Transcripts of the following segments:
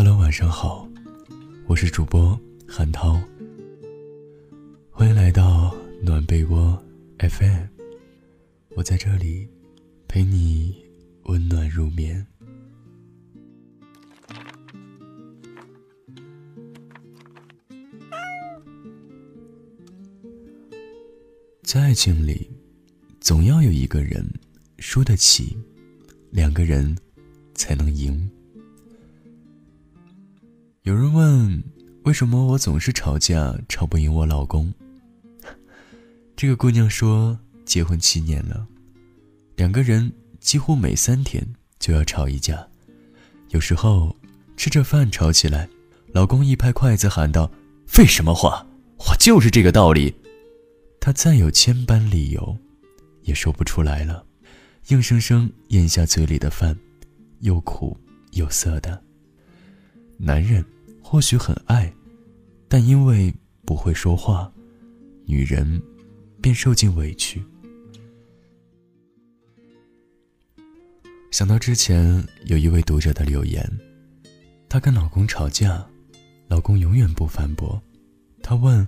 Hello，晚上好，我是主播韩涛。欢迎来到暖被窝 FM，我在这里陪你温暖入眠。在爱情里，总要有一个人输得起，两个人才能赢。有人问，为什么我总是吵架，吵不赢我老公？这个姑娘说，结婚七年了，两个人几乎每三天就要吵一架，有时候吃着饭吵起来，老公一拍筷子喊道：“废什么话，我就是这个道理。”她再有千般理由，也说不出来了，硬生生咽下嘴里的饭，又苦又涩的。男人。或许很爱，但因为不会说话，女人便受尽委屈。想到之前有一位读者的留言，她跟老公吵架，老公永远不反驳。她问：“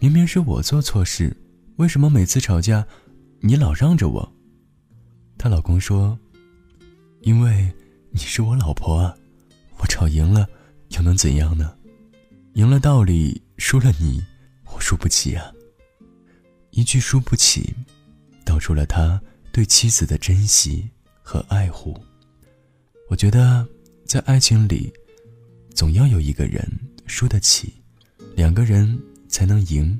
明明是我做错事，为什么每次吵架你老让着我？”她老公说：“因为你是我老婆啊，我吵赢了。”又能怎样呢？赢了道理，输了你，我输不起啊。一句输不起，道出了他对妻子的珍惜和爱护。我觉得，在爱情里，总要有一个人输得起，两个人才能赢。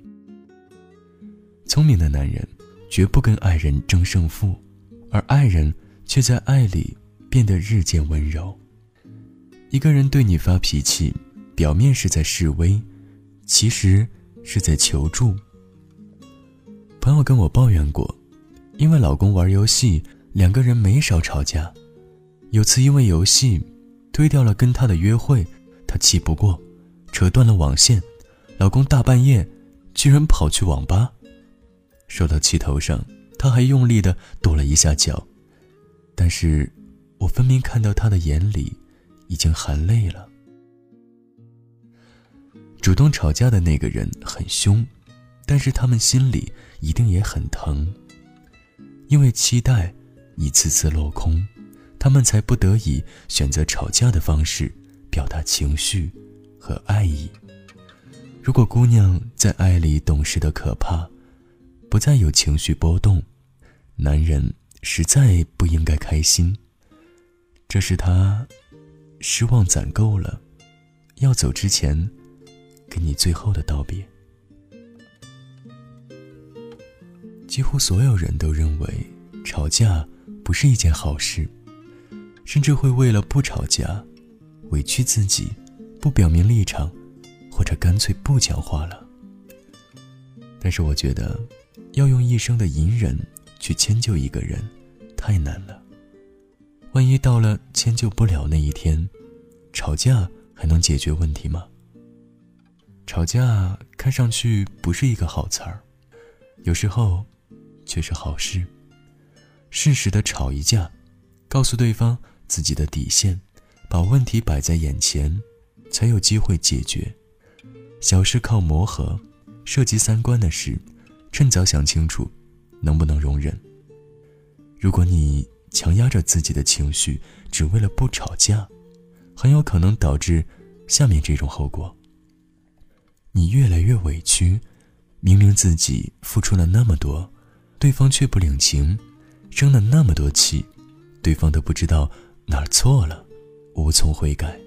聪明的男人绝不跟爱人争胜负，而爱人却在爱里变得日渐温柔。一个人对你发脾气，表面是在示威，其实是在求助。朋友跟我抱怨过，因为老公玩游戏，两个人没少吵架。有次因为游戏推掉了跟他的约会，他气不过，扯断了网线，老公大半夜居然跑去网吧，受到气头上，他还用力的跺了一下脚，但是我分明看到他的眼里。已经含泪了。主动吵架的那个人很凶，但是他们心里一定也很疼。因为期待一次次落空，他们才不得已选择吵架的方式表达情绪和爱意。如果姑娘在爱里懂事的可怕，不再有情绪波动，男人实在不应该开心。这是他。失望攒够了，要走之前，给你最后的道别。几乎所有人都认为吵架不是一件好事，甚至会为了不吵架，委屈自己，不表明立场，或者干脆不讲话了。但是我觉得，要用一生的隐忍去迁就一个人，太难了。万一到了迁就不了那一天，吵架还能解决问题吗？吵架看上去不是一个好词儿，有时候却是好事。适时的吵一架，告诉对方自己的底线，把问题摆在眼前，才有机会解决。小事靠磨合，涉及三观的事，趁早想清楚，能不能容忍。如果你，强压着自己的情绪，只为了不吵架，很有可能导致下面这种后果：你越来越委屈，明明自己付出了那么多，对方却不领情，生了那么多气，对方都不知道哪儿错了，无从悔改。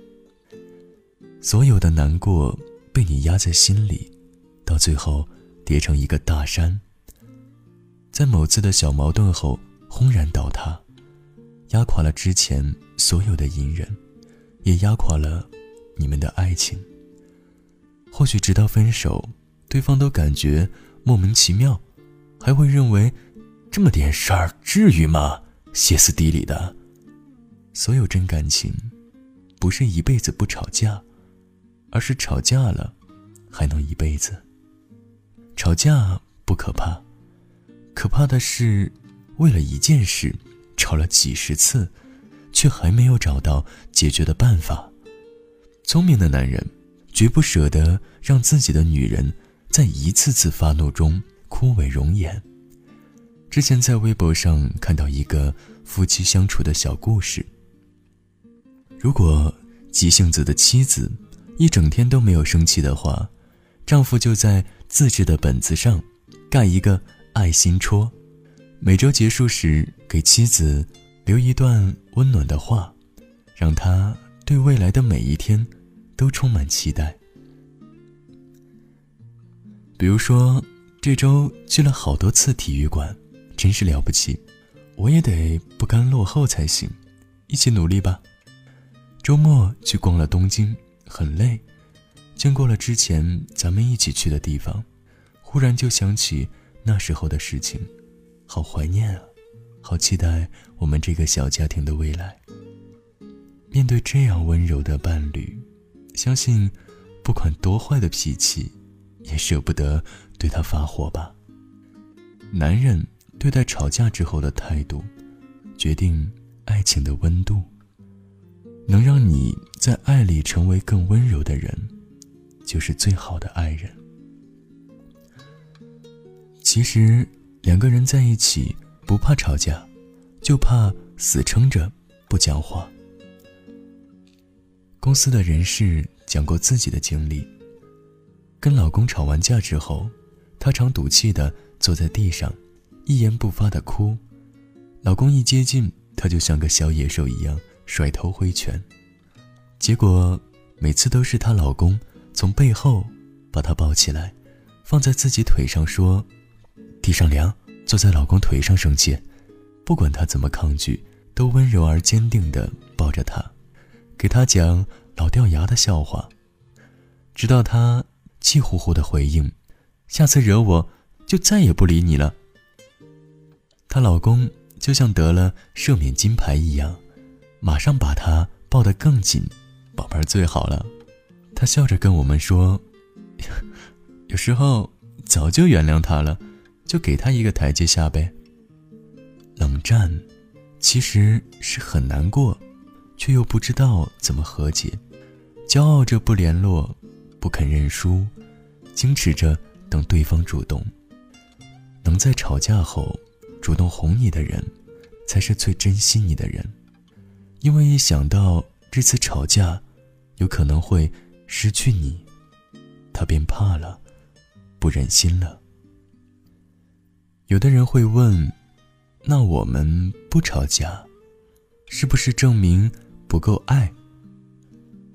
所有的难过被你压在心里，到最后叠成一个大山，在某次的小矛盾后轰然倒塌。压垮了之前所有的隐忍，也压垮了你们的爱情。或许直到分手，对方都感觉莫名其妙，还会认为这么点事儿至于吗？歇斯底里的。所有真感情，不是一辈子不吵架，而是吵架了还能一辈子。吵架不可怕，可怕的是为了一件事。吵了几十次，却还没有找到解决的办法。聪明的男人绝不舍得让自己的女人在一次次发怒中枯萎容颜。之前在微博上看到一个夫妻相处的小故事。如果急性子的妻子一整天都没有生气的话，丈夫就在自制的本子上盖一个爱心戳，每周结束时给妻子留一段温暖的话，让她对未来的每一天都充满期待。比如说，这周去了好多次体育馆，真是了不起，我也得不甘落后才行，一起努力吧。周末去逛了东京，很累。经过了之前咱们一起去的地方，忽然就想起那时候的事情，好怀念啊，好期待我们这个小家庭的未来。面对这样温柔的伴侣，相信不管多坏的脾气，也舍不得对他发火吧。男人对待吵架之后的态度，决定爱情的温度。能让你在爱里成为更温柔的人。就是最好的爱人。其实，两个人在一起不怕吵架，就怕死撑着不讲话。公司的人事讲过自己的经历：跟老公吵完架之后，她常赌气的坐在地上，一言不发的哭。老公一接近，她就像个小野兽一样甩头挥拳。结果每次都是她老公。从背后把她抱起来，放在自己腿上，说：“地上凉，坐在老公腿上生气。”不管他怎么抗拒，都温柔而坚定地抱着她，给她讲老掉牙的笑话，直到她气呼呼地回应：“下次惹我，就再也不理你了。”她老公就像得了赦免金牌一样，马上把她抱得更紧，宝贝儿最好了。他笑着跟我们说：“ 有时候早就原谅他了，就给他一个台阶下呗。”冷战其实是很难过，却又不知道怎么和解，骄傲着不联络，不肯认输，矜持着等对方主动。能在吵架后主动哄你的人，才是最珍惜你的人，因为一想到这次吵架有可能会……失去你，他便怕了，不忍心了。有的人会问：那我们不吵架，是不是证明不够爱？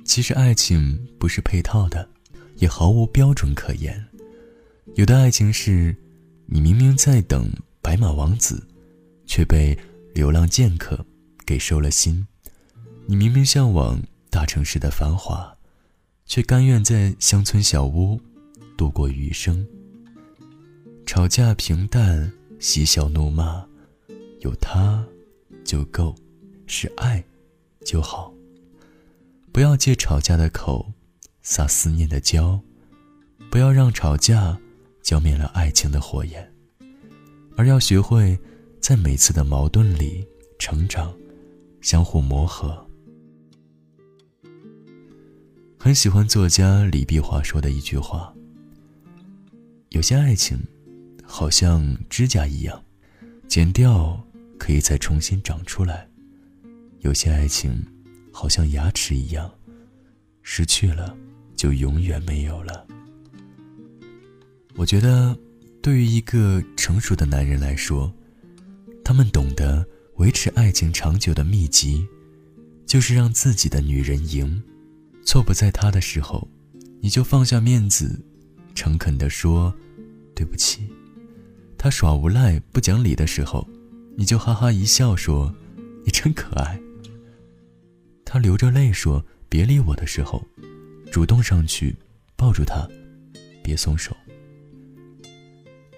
其实爱情不是配套的，也毫无标准可言。有的爱情是，你明明在等白马王子，却被流浪剑客给收了心；你明明向往大城市的繁华。却甘愿在乡村小屋度过余生。吵架平淡，嬉笑怒骂，有他就够，是爱就好。不要借吵架的口撒思念的娇，不要让吵架浇灭了爱情的火焰，而要学会在每次的矛盾里成长，相互磨合。很喜欢作家李碧华说的一句话：“有些爱情，好像指甲一样，剪掉可以再重新长出来；有些爱情，好像牙齿一样，失去了就永远没有了。”我觉得，对于一个成熟的男人来说，他们懂得维持爱情长久的秘籍，就是让自己的女人赢。错不在他的时候，你就放下面子，诚恳地说对不起。他耍无赖不讲理的时候，你就哈哈一笑说你真可爱。他流着泪说别理我的时候，主动上去抱住他，别松手。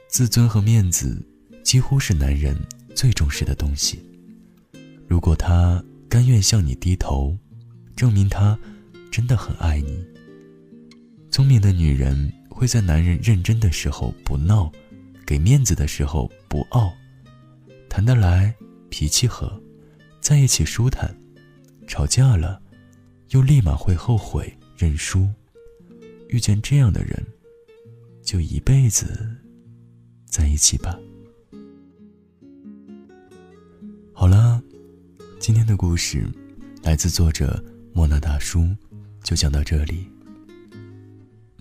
自尊和面子几乎是男人最重视的东西。如果他甘愿向你低头，证明他。真的很爱你。聪明的女人会在男人认真的时候不闹，给面子的时候不傲，谈得来，脾气和，在一起舒坦，吵架了，又立马会后悔，认输。遇见这样的人，就一辈子在一起吧。好了，今天的故事来自作者莫那大叔，就讲到这里。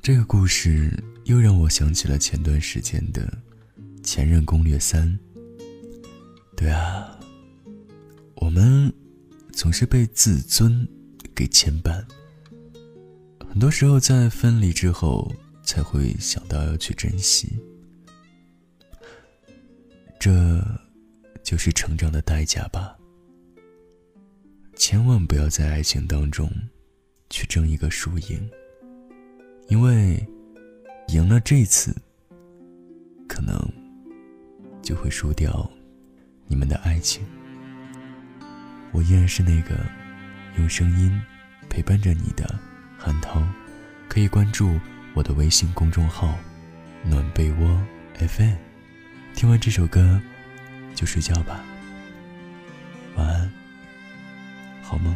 这个故事又让我想起了前段时间的《前任攻略三》。对啊，我们总是被自尊给牵绊。很多时候，在分离之后，才会想到要去珍惜。这，就是成长的代价吧。千万不要在爱情当中，去争一个输赢。因为，赢了这次，可能，就会输掉，你们的爱情。我依然是那个，用声音，陪伴着你的。韩涛，可以关注我的微信公众号“暖被窝 FM”。听完这首歌，就睡觉吧。晚安，好梦。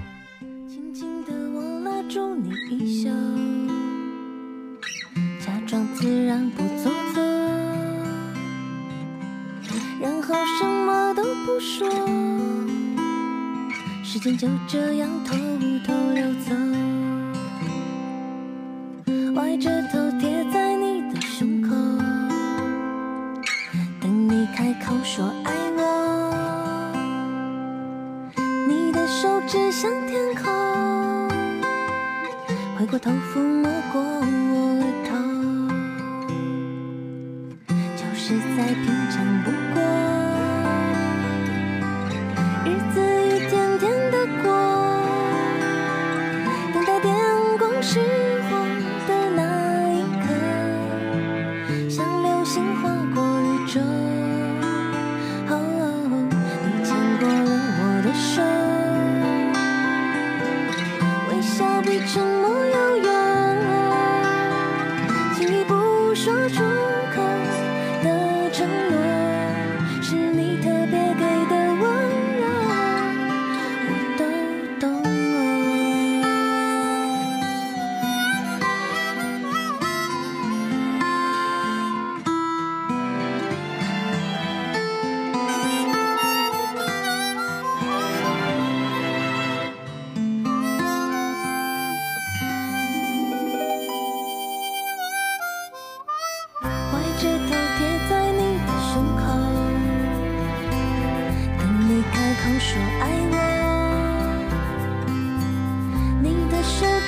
就这样偷偷溜走。歪着头贴在你的胸口，等你开口说爱我。你的手指向天空，回过头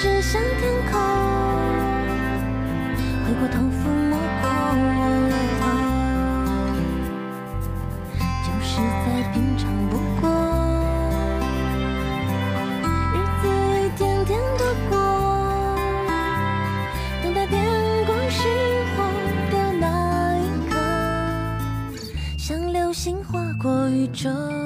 指向天空回过头抚摸过我额头就是再平常不过日子一天天的过。等待电光石火的那一刻像流星划过宇宙。